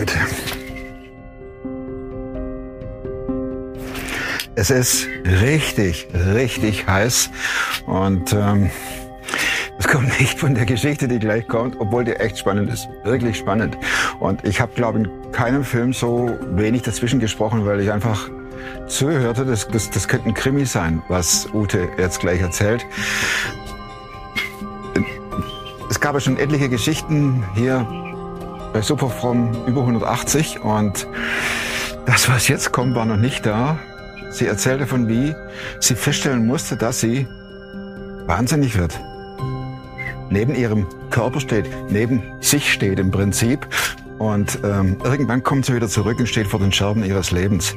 heute. Es ist richtig, richtig heiß und ähm, es kommt nicht von der Geschichte, die gleich kommt, obwohl die echt spannend ist. Wirklich spannend. Und ich habe, glaube ich, in keinem Film so wenig dazwischen gesprochen, weil ich einfach zuhörte. Das, das, das könnte ein Krimi sein, was Ute jetzt gleich erzählt. Es gab ja schon etliche Geschichten hier bei Superfrom über 180 und das, was jetzt kommt, war noch nicht da. Sie erzählte von wie sie feststellen musste, dass sie wahnsinnig wird. Neben ihrem Körper steht, neben sich steht im Prinzip. Und ähm, irgendwann kommt sie wieder zurück und steht vor den Scherben ihres Lebens.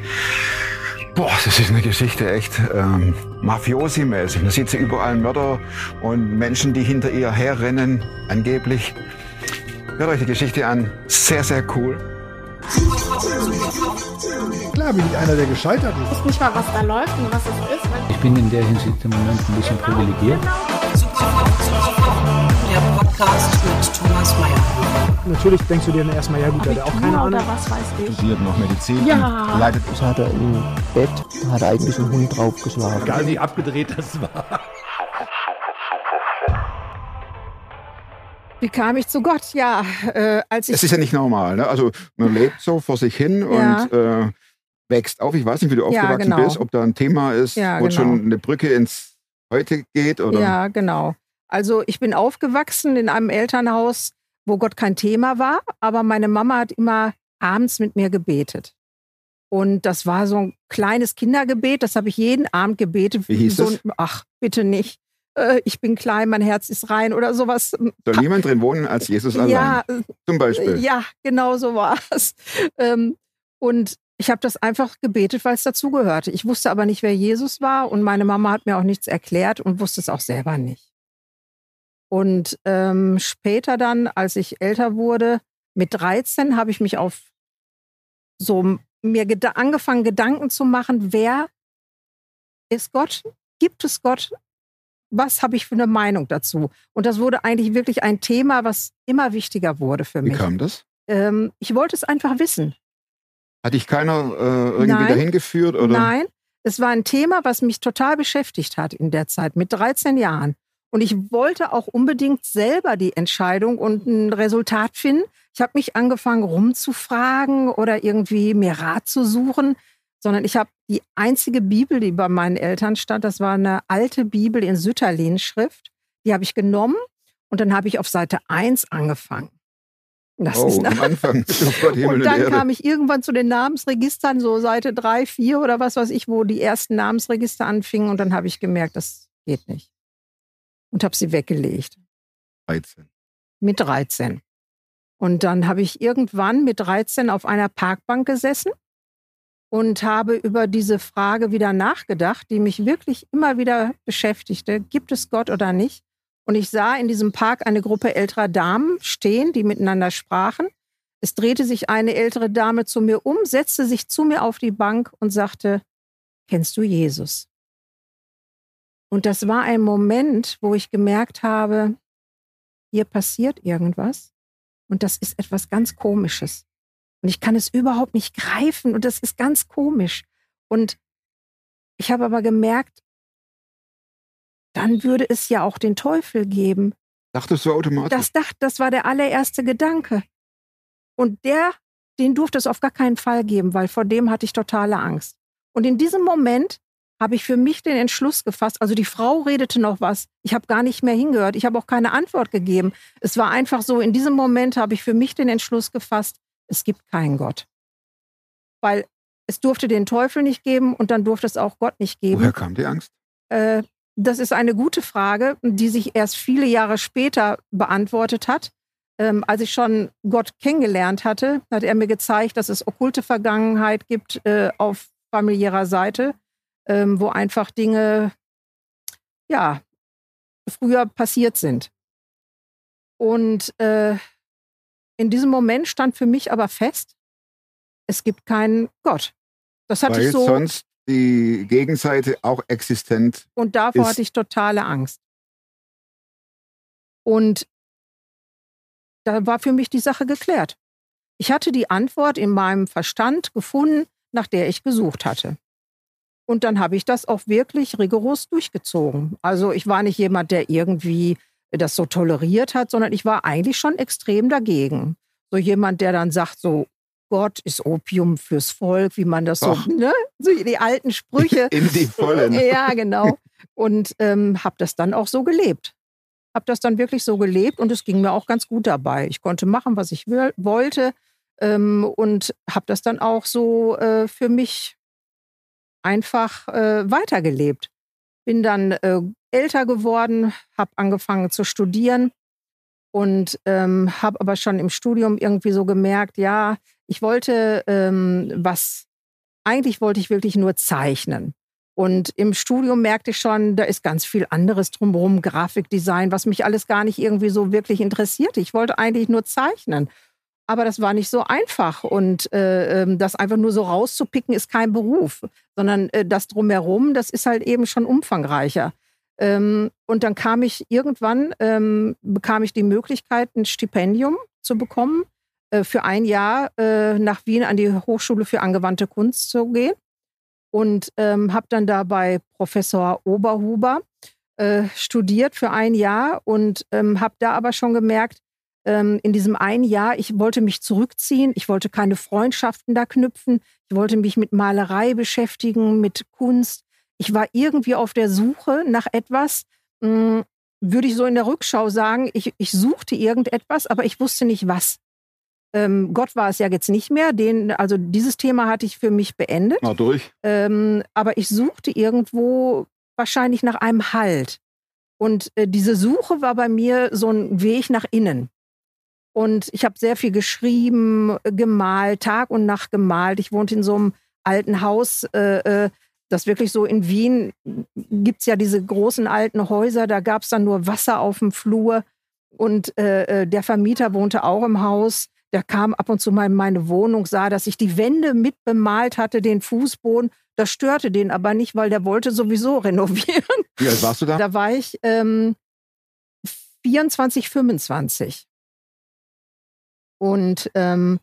Boah, das ist eine Geschichte echt ähm, Mafiosi-mäßig. Da sieht sie überall Mörder und Menschen, die hinter ihr herrennen, angeblich. Hört euch die Geschichte an. Sehr, sehr cool. Klar bin ich einer, der gescheitert ist. Ich weiß nicht mal, was da läuft und was es ist. Ich bin in der Hinsicht im Moment ein bisschen privilegiert. Der Podcast mit Thomas Mayer. Natürlich denkst du dir dann erstmal, ja gut, der hat auch keine oder Ahnung. was weiß ich. Studiert noch Medizin. Ja. Leidet Das hat er im Bett, da hat er eigentlich einen Hund draufgeschlagen. Egal wie abgedreht das war. Wie kam ich zu Gott? Ja, äh, als ich Es ist ja nicht normal. Ne? Also man lebt so vor sich hin Ja. und äh, wächst auf. Ich weiß nicht, wie du aufgewachsen genau. bist, ob da ein Thema ist, Ja, wo genau. schon eine Brücke ins Heute geht oder Ja, genau. Also ich bin aufgewachsen in einem Elternhaus, wo Gott kein Thema war, aber meine Mama hat immer abends mit mir gebetet. Und das war so ein kleines Kindergebet, das habe ich jeden Abend gebetet. Wie hieß so, es? Ach, bitte nicht. Äh, Ich bin klein, mein Herz ist rein oder sowas. soll niemand drin wohnen als Jesus allein? Ja, Zum Beispiel. ja, genau so war es. Ähm, Und ich habe das einfach gebetet, weil es dazugehörte. Ich wusste aber nicht, wer Jesus war und meine Mama hat mir auch nichts erklärt und wusste es auch selber nicht. Und ähm, später dann, als ich älter wurde, mit 13 habe ich mich auf so mir geda angefangen, Gedanken zu machen, wer ist Gott? Gibt es Gott? Was habe ich für eine Meinung dazu? Und das wurde eigentlich wirklich ein Thema, was immer wichtiger wurde für Wie mich. kam das? Ähm, ich wollte es einfach wissen. Hat dich keiner äh, irgendwie Nein. dahin geführt? Oder? Nein, es war ein Thema, was mich total beschäftigt hat in der Zeit, mit 13 Jahren. Und ich wollte auch unbedingt selber die Entscheidung und ein Resultat finden. Ich habe mich angefangen rumzufragen oder irgendwie mir Rat zu suchen, sondern ich habe die einzige Bibel, die bei meinen Eltern stand, das war eine alte Bibel in Sütterlin-Schrift. Die habe ich genommen und dann habe ich auf Seite 1 angefangen. Das Oh, ist am Anfang. Und und, dann Erde. kam ich irgendwann zu den Namensregistern, so Seite 3, 4 oder was weiß ich, wo die ersten Namensregister anfingen. Und dann habe ich gemerkt, das geht nicht. Und habe sie weggelegt 13. mit 13. Und dann habe ich irgendwann mit 13 auf einer Parkbank gesessen und habe über diese Frage wieder nachgedacht, die mich wirklich immer wieder beschäftigte. Gibt es Gott oder nicht? Und ich sah in diesem Park eine Gruppe älterer Damen stehen, die miteinander sprachen. Es drehte sich eine ältere Dame zu mir um, setzte sich zu mir auf die Bank und sagte, kennst du Jesus? Und das war ein Moment, wo ich gemerkt habe, hier passiert irgendwas und das ist etwas ganz Komisches. Und ich kann es überhaupt nicht greifen und das ist ganz komisch. Und ich habe aber gemerkt, dann würde es ja auch den Teufel geben. Dachtest du automatisch? Das, dacht, das war der allererste Gedanke. Und der, den durfte es auf gar keinen Fall geben, weil vor dem hatte ich totale Angst. Und in diesem Moment habe ich für mich den Entschluss gefasst. Also die Frau redete noch was. Ich habe gar nicht mehr hingehört. Ich habe auch keine Antwort gegeben. Es war einfach so, in diesem Moment habe ich für mich den Entschluss gefasst, es gibt keinen Gott. Weil es durfte den Teufel nicht geben und dann durfte es auch Gott nicht geben. Woher kam die Angst? Äh, das ist eine gute Frage, die sich erst viele Jahre später beantwortet hat. Ähm, als ich schon Gott kennengelernt hatte, hat er mir gezeigt, dass es okkulte Vergangenheit gibt äh, auf familiärer Seite, ähm, wo einfach Dinge, ja, früher passiert sind. Und äh, in diesem Moment stand für mich aber fest, es gibt keinen Gott. Das hatte Weil ich so. sonst die Gegenseite auch existent Und davor ist- hatte ich totale Angst. Und da war für mich die Sache geklärt. ich hatte die Antwort in meinem Verstand gefunden, nach der ich gesucht hatte. Und dann habe ich das auch wirklich rigoros durchgezogen. Also ich war nicht jemand, der irgendwie das so toleriert hat, sondern ich war eigentlich schon extrem dagegen. So jemand, der dann sagt, so Gott ist Opium fürs Volk, wie man das so, ne? So die alten Sprüche. In die Vollen. Ja, genau. Und ähm, habe das dann auch so gelebt. Habe das dann wirklich so gelebt und es ging mir auch ganz gut dabei. Ich konnte machen, was ich wollte ähm, und habe das dann auch so äh, für mich einfach äh, weitergelebt. Bin dann äh, älter geworden, habe angefangen zu studieren und ähm, habe aber schon im Studium irgendwie so gemerkt, ja, ich wollte ähm, was, eigentlich wollte ich wirklich nur zeichnen. Und im Studium merkte ich schon, da ist ganz viel anderes drumherum, Grafikdesign, was mich alles gar nicht irgendwie so wirklich interessierte. Ich wollte eigentlich nur zeichnen. Aber das war nicht so einfach. Und äh, ähm, das einfach nur so rauszupicken, ist kein Beruf, sondern äh, das drumherum, das ist halt eben schon umfangreicher. Ähm, und dann kam ich irgendwann, ähm, bekam ich die Möglichkeit, ein Stipendium zu bekommen, äh, für ein Jahr äh, nach Wien an die Hochschule für angewandte Kunst zu gehen. Und ähm, habe dann da bei Professor Oberhuber äh, studiert für ein Jahr und ähm, habe da aber schon gemerkt, ähm, in diesem einen Jahr, ich wollte mich zurückziehen, ich wollte keine Freundschaften da knüpfen, ich wollte mich mit Malerei beschäftigen, mit Kunst. Ich war irgendwie auf der Suche nach etwas, mh, würde ich so in der Rückschau sagen, ich, ich suchte irgendetwas, aber ich wusste nicht was. Ähm, Gott war es ja jetzt nicht mehr, den, also dieses Thema hatte ich für mich beendet. Na durch. Ähm, aber ich suchte irgendwo wahrscheinlich nach einem Halt. Und äh, diese Suche war bei mir so ein Weg nach innen. Und ich habe sehr viel geschrieben, gemalt, Tag und Nacht gemalt. Ich wohnte in so einem alten Haus, äh, äh, das wirklich so in Wien gibt's ja diese großen alten Häuser, da gab's dann nur Wasser auf dem Flur. Und äh, äh, der Vermieter wohnte auch im Haus. Der kam ab und zu mal in meine Wohnung, sah, dass ich die Wände mit bemalt hatte, den Fußboden. Das störte den aber nicht, weil der wollte sowieso renovieren. Wie alt warst du da? Da war ich ähm, 24, 25. Und ähm,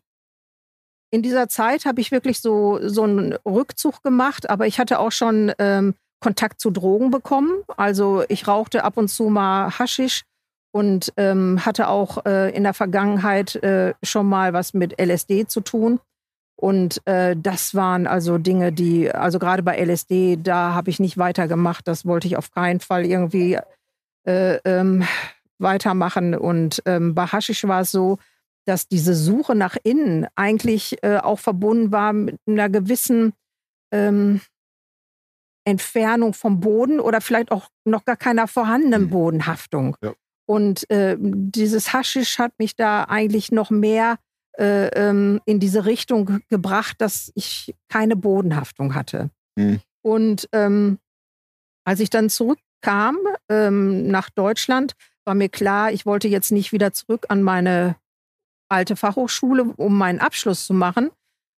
in dieser Zeit habe ich wirklich so, so einen Rückzug gemacht, aber ich hatte auch schon ähm, Kontakt zu Drogen bekommen. Also ich rauchte ab und zu mal Haschisch und ähm, hatte auch äh, in der Vergangenheit äh, schon mal was mit LSD zu tun. Und äh, das waren also Dinge, die, also gerade bei LSD, da habe ich nicht weitergemacht. Das wollte ich auf keinen Fall irgendwie äh, ähm, weitermachen. Und ähm, bei Haschisch war es so, dass diese Suche nach innen eigentlich äh, auch verbunden war mit einer gewissen ähm, Entfernung vom Boden oder vielleicht auch noch gar keiner vorhandenen Mhm. Bodenhaftung. Ja. Und äh, dieses Haschisch hat mich da eigentlich noch mehr äh, ähm, in diese Richtung gebracht, dass ich keine Bodenhaftung hatte. Mhm. Und ähm, als ich dann zurückkam ähm, nach Deutschland, war mir klar, ich wollte jetzt nicht wieder zurück an meine alte Fachhochschule, um meinen Abschluss zu machen,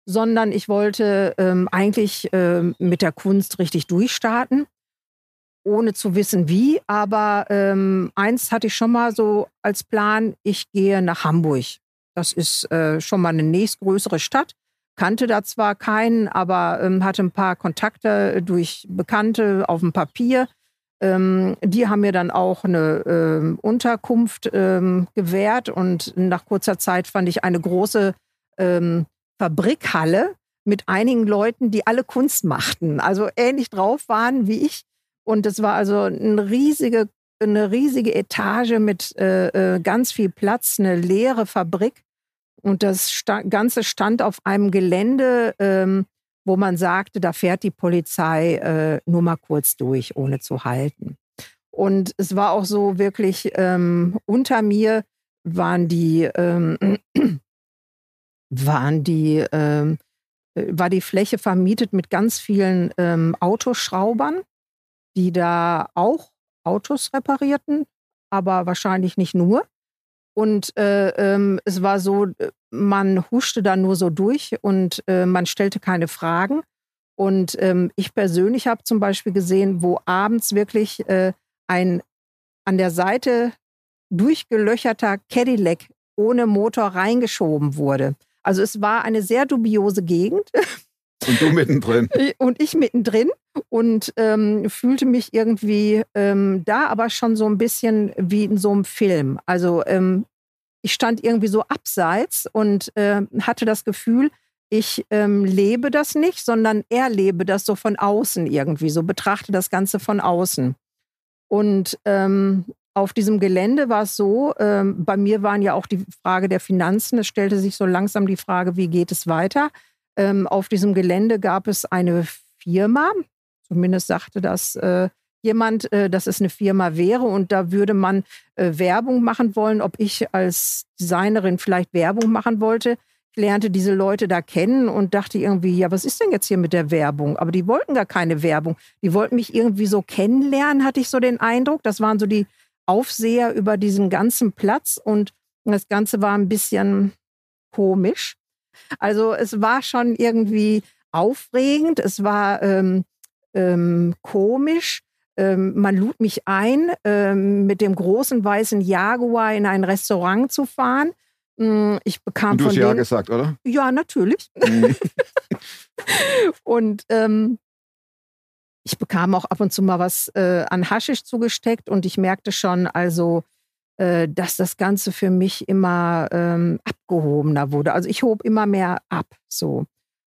sondern ich wollte ähm, eigentlich ähm, mit der Kunst richtig durchstarten, ohne zu wissen wie. Aber ähm, eins hatte ich schon mal so als Plan, ich gehe nach Hamburg. Das ist äh, schon mal eine nächstgrößere Stadt. Kannte da zwar keinen, aber ähm, hatte ein paar Kontakte durch Bekannte auf dem Papier. Ähm, die haben mir dann auch eine ähm, Unterkunft ähm, gewährt und nach kurzer Zeit fand ich eine große ähm, Fabrikhalle mit einigen Leuten, die alle Kunst machten, also ähnlich drauf waren wie ich. Und es war also eine riesige, eine riesige Etage mit äh, äh, ganz viel Platz, eine leere Fabrik. Und das Ganze stand auf einem Gelände, ähm, wo man sagte, da fährt die Polizei äh, nur mal kurz durch, ohne zu halten. Und es war auch so wirklich, ähm, unter mir waren die, ähm, waren die, ähm, äh, war die Fläche vermietet mit ganz vielen ähm, Autoschraubern, die da auch Autos reparierten, aber wahrscheinlich nicht nur. Und äh, ähm, es war so, man huschte da nur so durch und äh, man stellte keine Fragen. Und ähm, ich persönlich habe zum Beispiel gesehen, wo abends wirklich äh, ein an der Seite durchgelöcherter Cadillac ohne Motor reingeschoben wurde. Also es war eine sehr dubiose Gegend. Und du mittendrin. und ich mittendrin und ähm, fühlte mich irgendwie ähm, da aber schon so ein bisschen wie in so einem Film. Also ähm, ich stand irgendwie so abseits und äh, hatte das Gefühl, ich ähm, lebe das nicht, sondern erlebe das so von außen irgendwie, so betrachte das Ganze von außen. Und ähm, auf diesem Gelände war es so, ähm, bei mir waren ja auch die Frage der Finanzen, es stellte sich so langsam die Frage, wie geht es weiter. Ähm, auf diesem Gelände gab es eine Firma, zumindest sagte das äh, jemand, äh, dass es eine Firma wäre und da würde man äh, Werbung machen wollen, ob ich als Designerin vielleicht Werbung machen wollte. Ich lernte diese Leute da kennen und dachte irgendwie, ja, was ist denn jetzt hier mit der Werbung? Aber die wollten gar keine Werbung. Die wollten mich irgendwie so kennenlernen, hatte ich so den Eindruck. Das waren so die Aufseher über diesen ganzen Platz und das Ganze war ein bisschen komisch. Also es war schon irgendwie aufregend, es war ähm, ähm, komisch. Ähm, man lud mich ein, ähm, mit dem großen weißen Jaguar in ein Restaurant zu fahren. Mm, ich bekam Und du von hast ja denen, gesagt, oder? ja, natürlich. Mhm. und ähm, ich bekam auch ab und zu mal was äh, an Haschisch zugesteckt und ich merkte schon, also, äh, dass das Ganze für mich immer ähm, abgehobener wurde. Also ich hob immer mehr ab, so.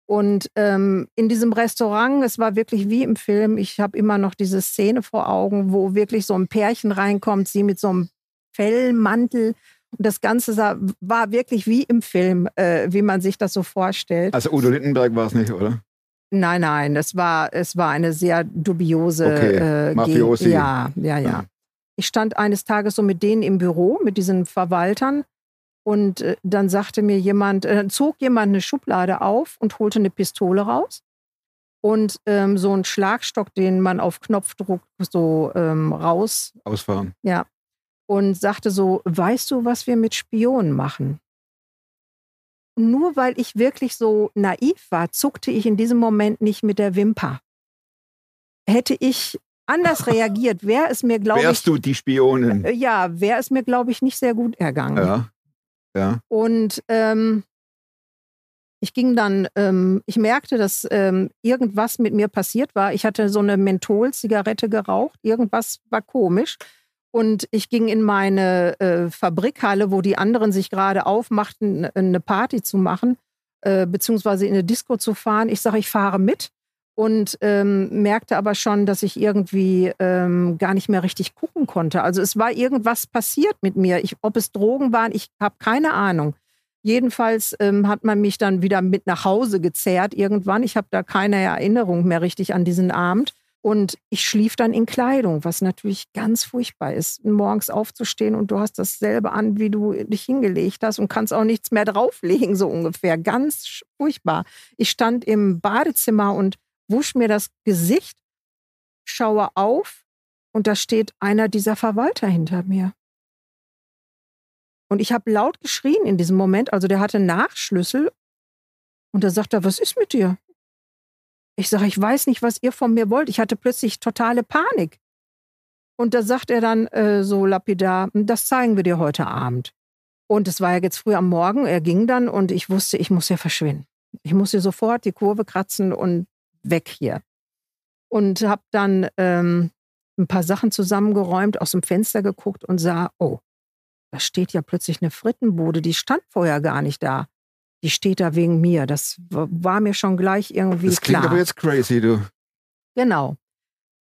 Und ähm, in diesem Restaurant, es war wirklich wie im Film, ich habe immer noch diese Szene vor Augen, wo wirklich so ein Pärchen reinkommt, sie mit so einem Fellmantel. Und das Ganze sah, war wirklich wie im Film, äh, wie man sich das so vorstellt. Also Udo Lindenberg war es nicht, oder? Nein, nein, es war, es war eine sehr dubiose Okay, äh, Mafiosi. Ja, ja, ja, Ja. Ich stand eines Tages so mit denen im Büro, mit diesen Verwaltern. Und äh, dann sagte mir jemand, äh, dann zog jemand eine Schublade auf und holte eine Pistole raus. Und ähm, so einen Schlagstock, den man auf Knopfdruck so ähm, raus Ausfahren. ja. Und sagte so, weißt du, was wir mit Spionen machen? Nur weil ich wirklich so naiv war, zuckte ich in diesem Moment nicht mit der Wimper. Hätte ich anders reagiert, wäre es mir, glaube ich, Wärst du die Spionin? äh, ja, wäre es mir, glaube ich, nicht sehr gut ergangen. Ja. Ja. Und ähm, ich ging dann, ähm, ich merkte, dass ähm, irgendwas mit mir passiert war. Ich hatte so eine Menthol-Zigarette geraucht. Irgendwas war komisch. Und ich ging in meine äh, Fabrikhalle, wo die anderen sich gerade aufmachten, eine Party zu machen, äh, beziehungsweise in eine Disco zu fahren. Ich sage, ich fahre mit und ähm, merkte aber schon, dass ich irgendwie ähm, gar nicht mehr richtig gucken konnte. Also es war irgendwas passiert mit mir. Ich, ob es Drogen waren, ich habe keine Ahnung. Jedenfalls ähm, hat man mich dann wieder mit nach Hause gezerrt irgendwann. Ich habe da keine Erinnerung mehr richtig an diesen Abend. Und ich schlief dann in Kleidung, was natürlich ganz furchtbar ist, morgens aufzustehen und du hast dasselbe an, wie du dich hingelegt hast und kannst auch nichts mehr drauflegen, so ungefähr. Ganz furchtbar. Ich stand im Badezimmer und wusch mir das Gesicht, schaue auf und da steht einer dieser Verwalter hinter mir. Und ich habe laut geschrien in diesem Moment, also der hatte Nachschlüssel und da sagt er, was ist mit dir? Ich sage, ich weiß nicht, was ihr von mir wollt. Ich hatte plötzlich totale Panik. Und da sagt er dann äh, so lapidar, das zeigen wir dir heute Abend. Und es war ja jetzt früh am Morgen, er ging dann und ich wusste, ich muss hier verschwinden. Ich muss hier sofort die Kurve kratzen und weg hier. Und habe dann ähm, ein paar Sachen zusammengeräumt, aus dem Fenster geguckt und sah, oh, da steht ja plötzlich eine Frittenbude, die stand vorher gar nicht da. Die steht da wegen mir. Das war mir schon gleich irgendwie Das klingt klar. aber jetzt crazy, du. Genau.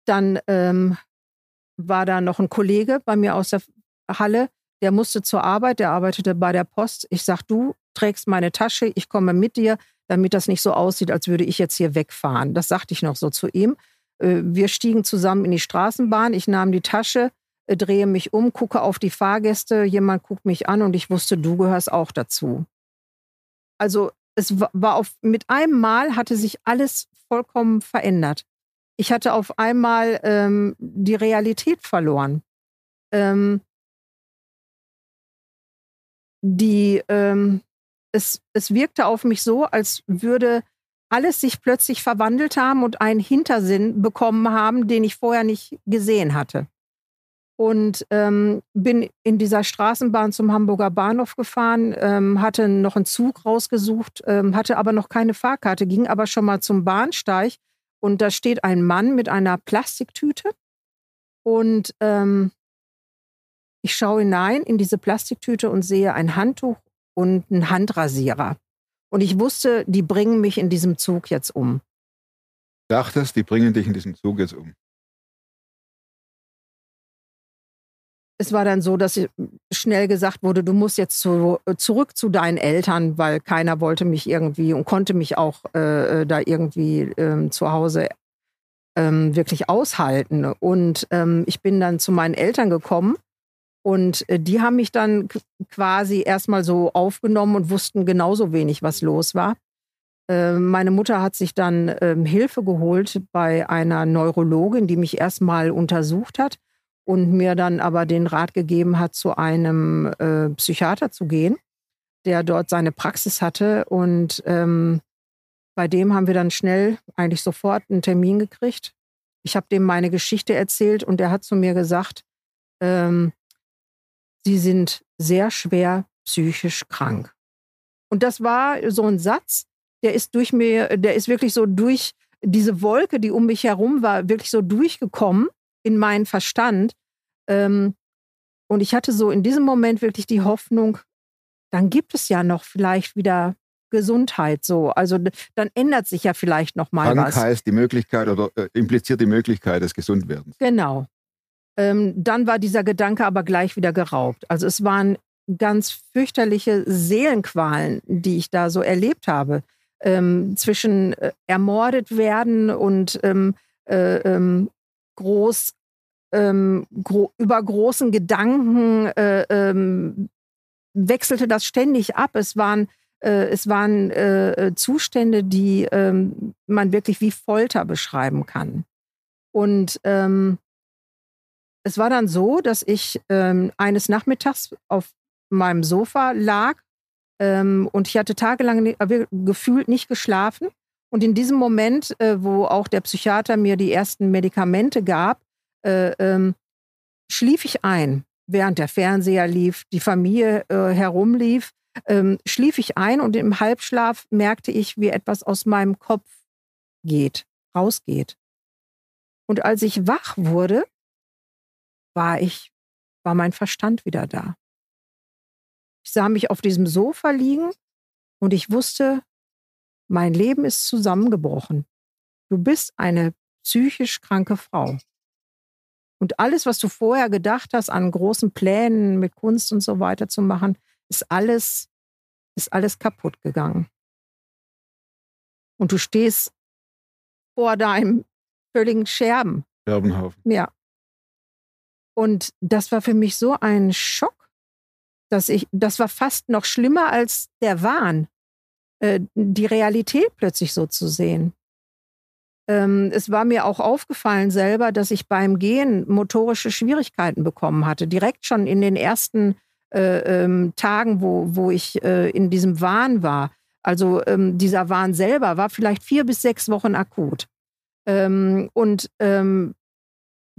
Dann ähm, war da noch ein Kollege bei mir aus der Halle, der musste zur Arbeit, der arbeitete bei der Post. Ich sag, du trägst meine Tasche, ich komme mit dir, damit das nicht so aussieht, als würde ich jetzt hier wegfahren. Das sagte ich noch so zu ihm. Äh, Wir stiegen zusammen in die Straßenbahn, ich nahm die Tasche, äh, drehe mich um, gucke auf die Fahrgäste, jemand guckt mich an und ich wusste, du gehörst auch dazu. Also es wa- war auf, mit einem Mal hatte sich alles vollkommen verändert. Ich hatte auf einmal ähm, die Realität verloren. Ähm, die, ähm, es, es wirkte auf mich so, als würde alles sich plötzlich verwandelt haben und einen Hintersinn bekommen haben, den ich vorher nicht gesehen hatte. und ähm, bin in dieser Straßenbahn zum Hamburger Bahnhof gefahren, ähm, hatte noch einen Zug rausgesucht, ähm, hatte aber noch keine Fahrkarte, ging aber schon mal zum Bahnsteig und da steht ein Mann mit einer Plastiktüte und ähm, ich schaue hinein in diese Plastiktüte und sehe ein Handtuch und einen Handrasierer. Und ich wusste, die bringen mich in diesem Zug jetzt um. Dachtest, die bringen dich in diesem Zug jetzt um. es war dann so, dass schnell gesagt wurde, du musst jetzt zu, zurück zu deinen Eltern, weil keiner wollte mich irgendwie und konnte mich auch äh, da irgendwie ähm, zu Hause ähm, wirklich aushalten. Und ähm, ich bin dann zu meinen Eltern gekommen und äh, die haben mich dann quasi erstmal so aufgenommen und wussten genauso wenig, was los war. Äh, meine Mutter hat sich dann ähm, Hilfe geholt bei einer Neurologin, die mich erstmal untersucht hat und mir dann aber den Rat gegeben hat, zu einem äh, Psychiater zu gehen, der dort seine Praxis hatte. Und ähm, bei dem haben wir dann schnell, eigentlich sofort einen Termin gekriegt. Ich habe dem meine Geschichte erzählt und er hat zu mir gesagt, ähm, Sie sind sehr schwer psychisch krank. Und das war so ein Satz, der ist durch mir, der ist wirklich so durch diese Wolke, die um mich herum war, wirklich so durchgekommen in meinen Verstand. Ähm, und ich hatte so in diesem Moment wirklich die Hoffnung, dann gibt es ja noch vielleicht wieder Gesundheit so. Also dann ändert sich ja vielleicht noch mal Krank was. heißt die Möglichkeit oder äh, impliziert die Möglichkeit des Gesundwerdens. Genau. Ähm, dann war dieser Gedanke aber gleich wieder geraubt. Also es waren ganz fürchterliche Seelenqualen, die ich da so erlebt habe. Ähm, zwischen äh, ermordet werden und ähm, äh, ähm, groß ähm, gro über großen Gedanken äh, ähm, wechselte das ständig ab. Es waren, äh, es waren äh, Zustände, die ähm, man wirklich wie Folter beschreiben kann. Und ähm, es war dann so, dass ich ähm, eines Nachmittags auf meinem Sofa lag ähm, und ich hatte tagelang äh, gefühlt nicht geschlafen. Und in diesem Moment, äh, wo auch der Psychiater mir die ersten Medikamente gab, äh, ähm, schlief ich ein, während der Fernseher lief, die Familie äh, herumlief, ähm, schlief ich ein und im Halbschlaf merkte ich, wie etwas aus meinem Kopf geht, rausgeht. Und als ich wach wurde, war ich, war mein Verstand wieder da. Ich sah mich auf diesem Sofa liegen und ich wusste, mein Leben ist zusammengebrochen. Du bist eine psychisch kranke Frau. Und alles, was du vorher gedacht hast, an großen Plänen mit Kunst und so weiter zu machen, ist alles, ist alles kaputt gegangen. Und du stehst vor deinem völligen Scherben. Scherbenhaufen. Ja. Und das war für mich so ein Schock, dass ich, das war fast noch schlimmer als der Wahn, äh, die Realität plötzlich so zu sehen. Ähm, es war mir auch aufgefallen selber, dass ich beim Gehen motorische Schwierigkeiten bekommen hatte. Direkt schon in den ersten äh, ähm, Tagen, wo, wo ich äh, in diesem Wahn war. Also ähm, dieser Wahn selber war vielleicht vier bis sechs Wochen akut. Ähm, und ähm,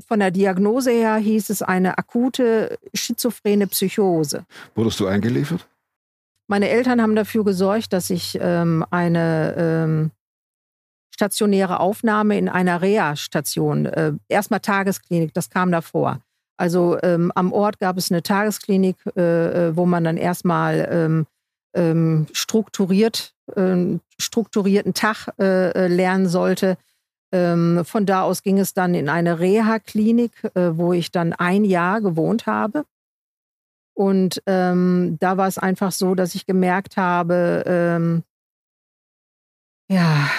von der Diagnose her hieß es eine akute schizophrene Psychose. Wurdest du eingeliefert? Meine Eltern haben dafür gesorgt, dass ich ähm, eine stationäre Aufnahme in einer Reha-Station. Äh, erstmal Tagesklinik, das kam davor. Also ähm, am Ort gab es eine Tagesklinik, äh, äh wo man dann erstmal ähm, ähm, strukturiert, äh, strukturierten Tag äh, äh, lernen sollte. Ähm, von da aus ging es dann in eine Reha-Klinik, wo ich dann ein Jahr gewohnt habe. Und ähm, da war es einfach so, dass ich gemerkt habe, ähm, ja,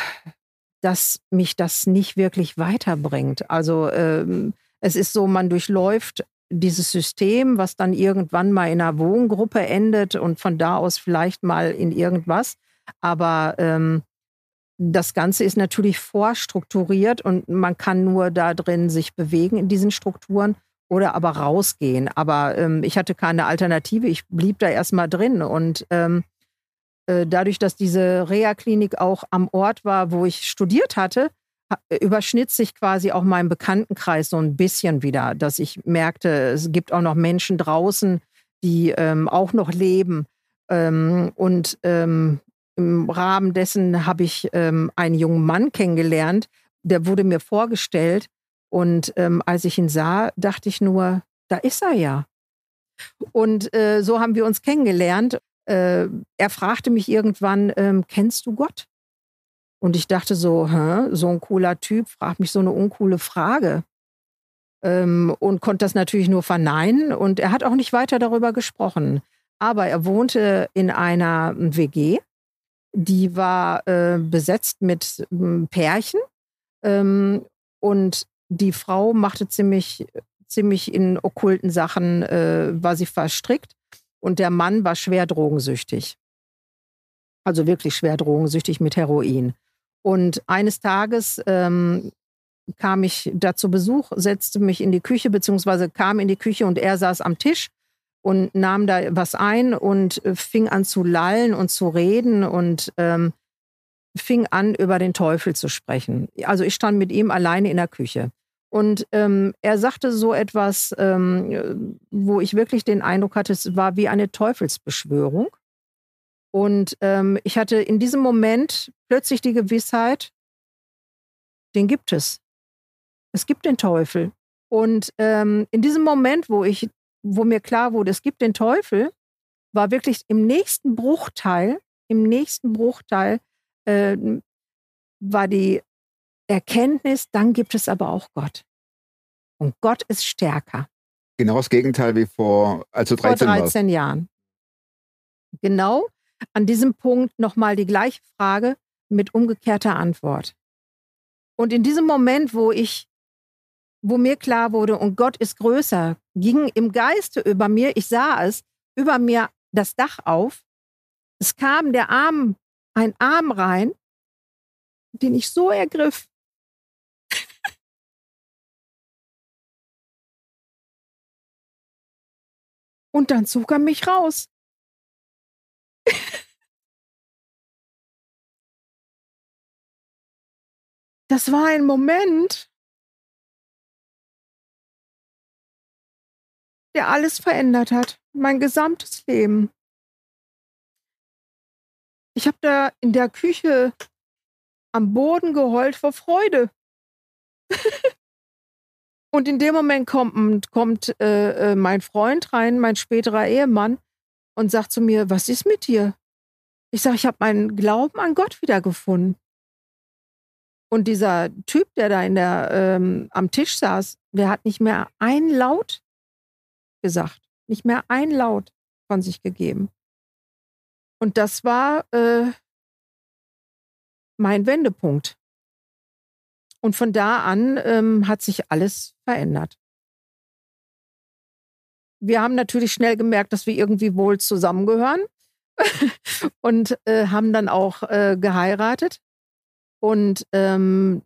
dass mich das nicht wirklich weiterbringt. Also ähm, es ist so, man durchläuft dieses System, was dann irgendwann mal in einer Wohngruppe endet und von da aus vielleicht mal in irgendwas. Aber ähm, das Ganze ist natürlich vorstrukturiert und man kann nur da drin sich bewegen in diesen Strukturen oder aber rausgehen. Aber ähm, ich hatte keine Alternative. Ich blieb da erstmal drin und ähm, äh, dadurch, dass diese Reha-Klinik auch am Ort war, wo ich studiert hatte, ha- überschnitt sich quasi auch mein Bekanntenkreis so ein bisschen wieder, dass ich merkte, es gibt auch noch Menschen draußen, die ähm, auch noch leben. Ähm, und ähm, im Rahmen dessen habe ich ähm, einen jungen Mann kennengelernt, der wurde mir vorgestellt. Und ähm, als ich ihn sah, dachte ich nur, da ist er ja. Und äh, so haben wir uns kennengelernt. Äh, er fragte mich irgendwann, ähm, kennst du Gott? Und ich dachte so, Hä? so ein cooler Typ fragt mich so eine uncoole Frage. Ähm, und konnte das natürlich nur verneinen. Und er hat auch nicht weiter darüber gesprochen. Aber er wohnte in einer WG, die war äh, besetzt mit ähm, Pärchen. Ähm, und die Frau machte ziemlich, ziemlich in okkulten Sachen, äh, war sie verstrickt. Und der Mann war schwer drogensüchtig. Also wirklich schwer drogensüchtig mit Heroin. Und eines Tages ähm, kam ich da zu Besuch, setzte mich in die Küche, beziehungsweise kam in die Küche und er saß am Tisch und nahm da was ein und äh, fing an zu lallen und zu reden und ähm, fing an, über den Teufel zu sprechen. Also ich stand mit ihm alleine in der Küche. Und ähm, er sagte so etwas, ähm, wo ich wirklich den Eindruck hatte, es war wie eine Teufelsbeschwörung. Und ähm, ich hatte in diesem Moment plötzlich die Gewissheit, den gibt es. Es gibt den Teufel. Und ähm, in diesem Moment, wo ich, wo mir klar wurde, es gibt den Teufel, war wirklich im nächsten Bruchteil, im nächsten Bruchteil äh, war die Erkenntnis, dann gibt es aber auch Gott. Und Gott ist stärker. Genau das Gegenteil wie vor, als du Vor 13 warst. 13 Jahren. Genau an diesem Punkt nochmal die gleiche Frage mit umgekehrter Antwort. Und in diesem Moment, wo ich, wo mir klar wurde, und Gott ist größer, ging im Geiste über mir, ich sah es, über mir das Dach auf. Es kam der Arm, ein Arm rein, den ich so ergriff. Und dann zog er mich raus. Das war ein Moment, der alles verändert hat. Mein gesamtes Leben. Ich habe da in der Küche am Boden geheult vor Freude. Und in dem Moment kommt, kommt äh, äh, mein Freund rein, mein späterer Ehemann, und sagt zu mir, was ist mit dir? Ich sage, ich habe meinen Glauben an Gott wiedergefunden. Und dieser Typ, der da in der, ähm, am Tisch saß, der hat nicht mehr ein Laut gesagt, nicht mehr ein Laut von sich gegeben. Und das war äh, mein Wendepunkt. Und von da an ähm, hat sich alles verändert. Wir haben natürlich schnell gemerkt, dass wir irgendwie wohl zusammengehören und äh, haben dann auch äh, geheiratet. Und ähm,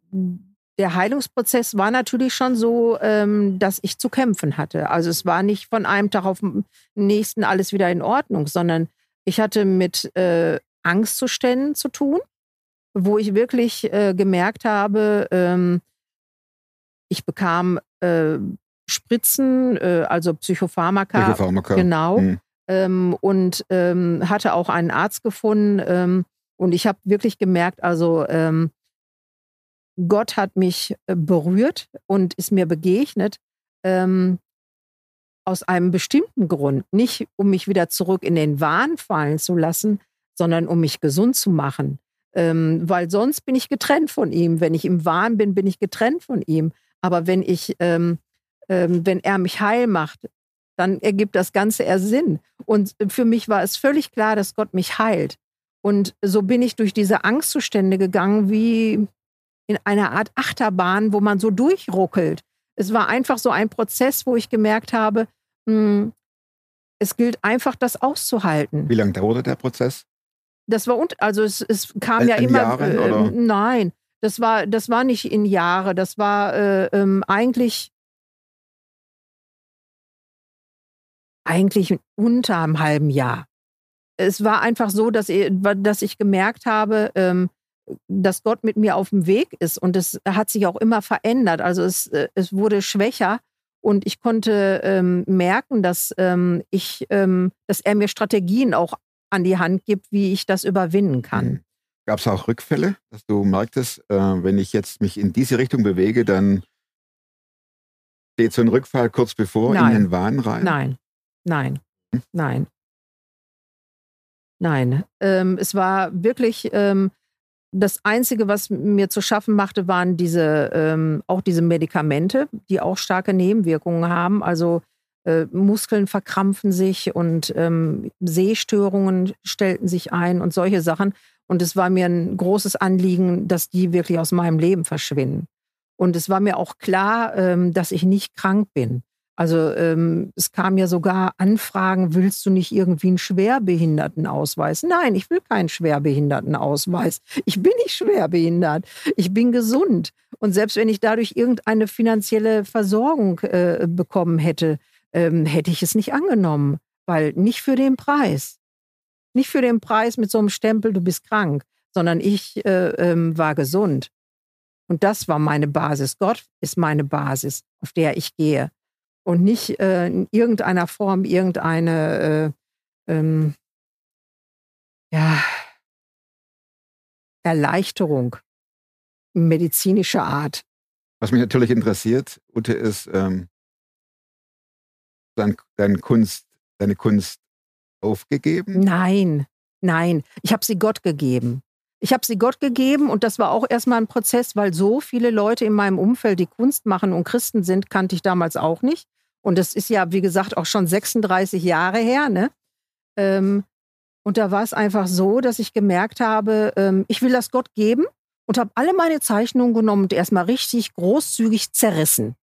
der Heilungsprozess war natürlich schon so, ähm, dass ich zu kämpfen hatte. Also es war nicht von einem Tag auf den nächsten alles wieder in Ordnung, sondern ich hatte mit äh, Angstzuständen zu tun, wo ich wirklich äh, gemerkt habe, ähm, ich bekam äh, Spritzen, äh, also Psychopharmaka, Psychopharmaka. genau, Hm. ähm, und ähm, hatte auch einen Arzt gefunden. Ähm, und ich habe wirklich gemerkt, also ähm, Gott hat mich äh, berührt und ist mir begegnet ähm, aus einem bestimmten Grund. Nicht, um mich wieder zurück in den Wahn fallen zu lassen, sondern um mich gesund zu machen. Ähm, weil sonst bin ich getrennt von ihm. Wenn ich im Wahn bin, bin ich getrennt von ihm. Aber wenn ich, ähm, ähm, wenn er mich heil macht, dann ergibt das Ganze erst Sinn. Und für mich war es völlig klar, dass Gott mich heilt. Und so bin ich durch diese Angstzustände gegangen, wie in einer Art Achterbahn, wo man so durchruckelt. Es war einfach so ein Prozess, wo ich gemerkt habe, mh, es gilt einfach, das auszuhalten. Wie lange dauerte der Prozess? Das war und also es, es kam In- ja immer. Jahren, äh, oder? Nein, das war das war nicht in Jahre. Das war äh, ähm, eigentlich eigentlich unter einem halben Jahr. Es war einfach so, dass ich, dass ich gemerkt habe, ähm, dass Gott mit mir auf dem Weg ist und es hat sich auch immer verändert. Also es, äh, es wurde schwächer und ich konnte ähm, merken, dass ähm, ich, ähm, dass er mir Strategien auch an die Hand gibt, wie ich das überwinden kann. Gab es auch Rückfälle, dass du merktest, äh, wenn ich jetzt mich in diese Richtung bewege, dann steht so ein Rückfall kurz bevor Nein. in den Wahn rein? Nein, nein, Hm? nein. Nein, ähm, es war wirklich ähm, das Einzige, was mir zu schaffen machte, waren diese ähm, auch diese Medikamente, die auch starke Nebenwirkungen haben. Also äh, Muskeln verkrampfen sich und ähm, Sehstörungen stellten sich ein und solche Sachen. Und es war mir ein großes Anliegen, dass die wirklich aus meinem Leben verschwinden. Und es war mir auch klar, ähm, dass ich nicht krank bin. Also ähm, es kam ja sogar Anfragen, willst du nicht irgendwie einen Schwerbehindertenausweis? Nein, ich will keinen Schwerbehindertenausweis. Ich bin nicht schwerbehindert. Ich bin gesund. Und selbst wenn ich dadurch irgendeine finanzielle Versorgung äh, bekommen hätte, ähm, hätte ich es nicht angenommen, weil nicht für den Preis. Nicht für den Preis mit so einem Stempel, du bist krank, sondern ich äh, ähm, war gesund. Und das war meine Basis. Gott ist meine Basis, auf der ich gehe und nicht äh, in irgendeiner Form irgendeine äh, ähm, ja, Erleichterung medizinischer Art. Was mich natürlich interessiert, Ute, ist ähm, dein, dein Kunst, deine Kunst aufgegeben? Nein, nein, ich habe sie Gott gegeben. Ich habe sie Gott gegeben und das war auch erstmal ein Prozess, weil so viele Leute in meinem Umfeld, die Kunst machen und Christen sind, kannte ich damals auch nicht. Und das ist ja, wie gesagt, auch schon 36 Jahre her. Ne? Ähm, und da war es einfach so, dass ich gemerkt habe, ähm, ich will das Gott geben und habe alle meine Zeichnungen genommen und erstmal richtig großzügig zerrissen.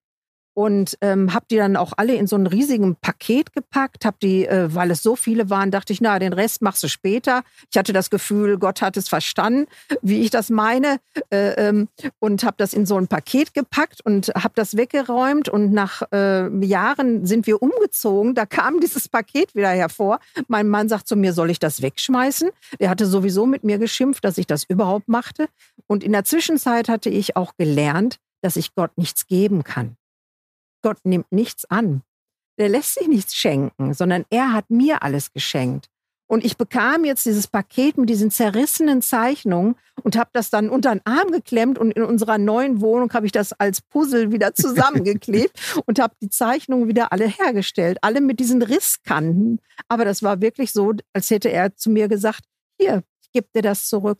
Und ähm, habe die dann auch alle in so ein riesigen Paket gepackt, habe die, äh, weil es so viele waren, dachte ich, na, den Rest machst du später. Ich hatte das Gefühl, Gott hat es verstanden, wie ich das meine, äh, ähm, und habe das in so ein Paket gepackt und habe das weggeräumt. Und nach äh, Jahren sind wir umgezogen. Da kam dieses Paket wieder hervor. Mein Mann sagt zu mir, soll ich das wegschmeißen? Der hatte sowieso mit mir geschimpft, dass ich das überhaupt machte. Und in der Zwischenzeit hatte ich auch gelernt, dass ich Gott nichts geben kann. Gott nimmt nichts an. Der lässt sich nichts schenken, sondern er hat mir alles geschenkt. Und ich bekam jetzt dieses Paket mit diesen zerrissenen Zeichnungen und habe das dann unter den Arm geklemmt und in unserer neuen Wohnung habe ich das als Puzzle wieder zusammengeklebt und habe die Zeichnungen wieder alle hergestellt, alle mit diesen Risskanten. Aber das war wirklich so, als hätte er zu mir gesagt, hier, ich gebe dir das zurück.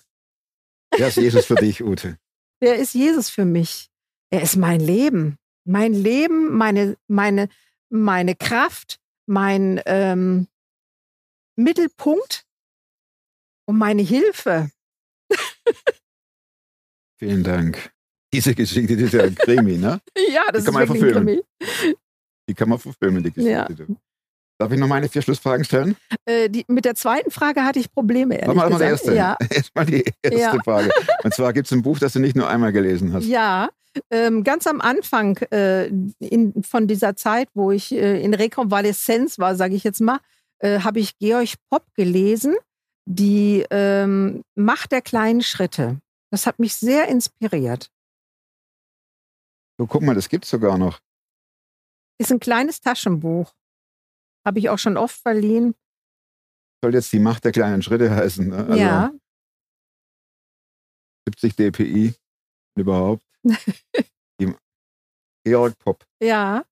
Der ist Jesus für dich, Ute. Der ist Jesus für mich. Er ist mein Leben. Mein Leben, meine, meine, meine Kraft, mein ähm, Mittelpunkt und meine Hilfe. Vielen Dank. Diese Geschichte, die ist ja ein Krimi, ne? Ja, das Die kann ist man wirklich ein verfilmen. Krimi. Die kann man verfilmen, die Geschichte. Ja. Darf ich noch meine vier Schlussfragen stellen? Äh, die, mit der zweiten Frage hatte ich Probleme, ehrlich Mach mal die gesagt. erste. Ja, Erstmal die erste Ja. Frage. Und zwar gibt es ein Buch, das du nicht nur einmal gelesen hast. ja. Ähm, ganz am Anfang äh, in, von dieser Zeit, wo ich äh, in Rekonvaleszenz war, sage ich jetzt mal, äh, habe ich Georg Popp gelesen, die ähm, Macht der kleinen Schritte. Das hat mich sehr inspiriert. So, guck mal, das gibt's sogar noch. Ist ein kleines Taschenbuch. Habe ich auch schon oft verliehen. Soll jetzt die Macht der kleinen Schritte heißen. Ne? Also ja. 70 dpi überhaupt. Georg Popp. Ja.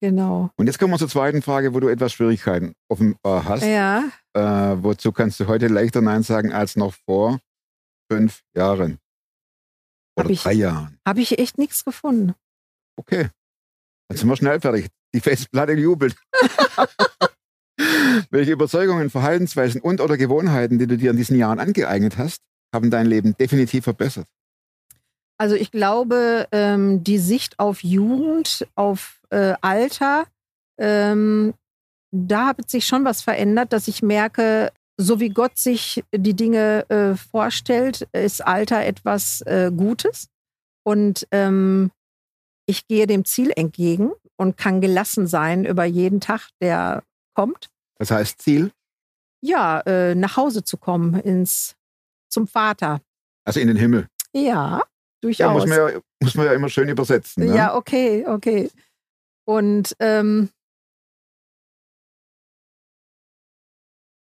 Genau. Und jetzt kommen wir zur zweiten Frage, wo du etwas Schwierigkeiten offenbar hast. Ja. Äh, wozu kannst du heute leichter Nein sagen als noch vor fünf Jahren? Hab Oder ich- drei Jahren. Habe ich echt nichts gefunden. Okay. Dann sind wir schnell fertig. Die Festplatte jubelt. Welche Überzeugungen, Verhaltensweisen und oder Gewohnheiten, die du dir in diesen Jahren angeeignet hast, haben dein Leben definitiv verbessert? Also ich glaube, ähm, die Sicht auf Jugend, auf äh, Alter, ähm, da hat sich schon was verändert, dass ich merke, so wie Gott sich die Dinge äh, vorstellt, ist Alter etwas äh, Gutes. Und ähm, ich gehe dem Ziel entgegen und kann gelassen sein über jeden Tag, der kommt. Das heißt Ziel? Ja, äh, nach Hause zu kommen, ins zum Vater. Also in den Himmel. Ja, Ja, durchaus. muss, man ja, muss man ja immer schön übersetzen. Ne? Ja, okay, okay. Und ähm,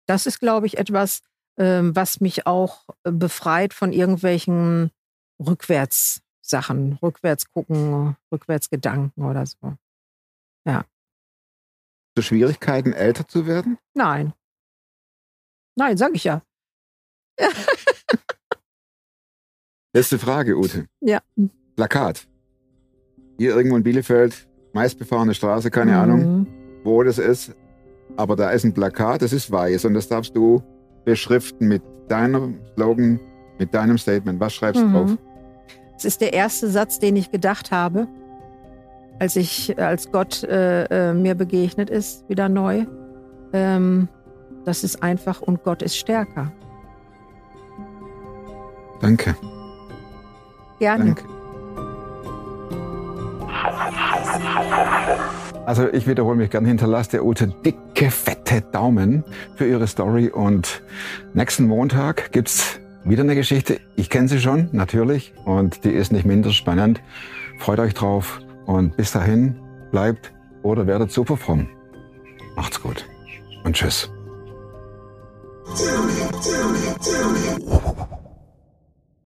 das ist, glaube ich, etwas, ähm, was mich auch äh, befreit von irgendwelchen Rückwärtssachen, rückwärts gucken, Rückwärtsgedanken oder so. So Schwierigkeiten, älter zu werden? Nein. Nein, sag ich ja. Letzte Frage, Ute. Ja. Plakat. Hier irgendwo in Bielefeld, meistbefahrene Straße, keine Ahnung, Mhm. wo das ist. Aber da ist ein Plakat, das ist weiß und das darfst du beschriften mit deinem Slogan, mit deinem Statement. Was schreibst du Mhm. drauf? Es ist der erste Satz, den ich gedacht habe, als ich, als Gott äh, äh, mir begegnet ist, wieder neu. Ähm, das ist einfach und Gott ist stärker. Danke. Gerne. Danke. Also ich wiederhole mich gern, hinterlasst der Ute dicke, fette Daumen für ihre Story und nächsten Montag gibt's wieder eine Geschichte. Ich kenne sie schon, natürlich, und die ist nicht minder spannend. Freut euch drauf und bis dahin bleibt oder werdet super fromm. Macht's gut und tschüss.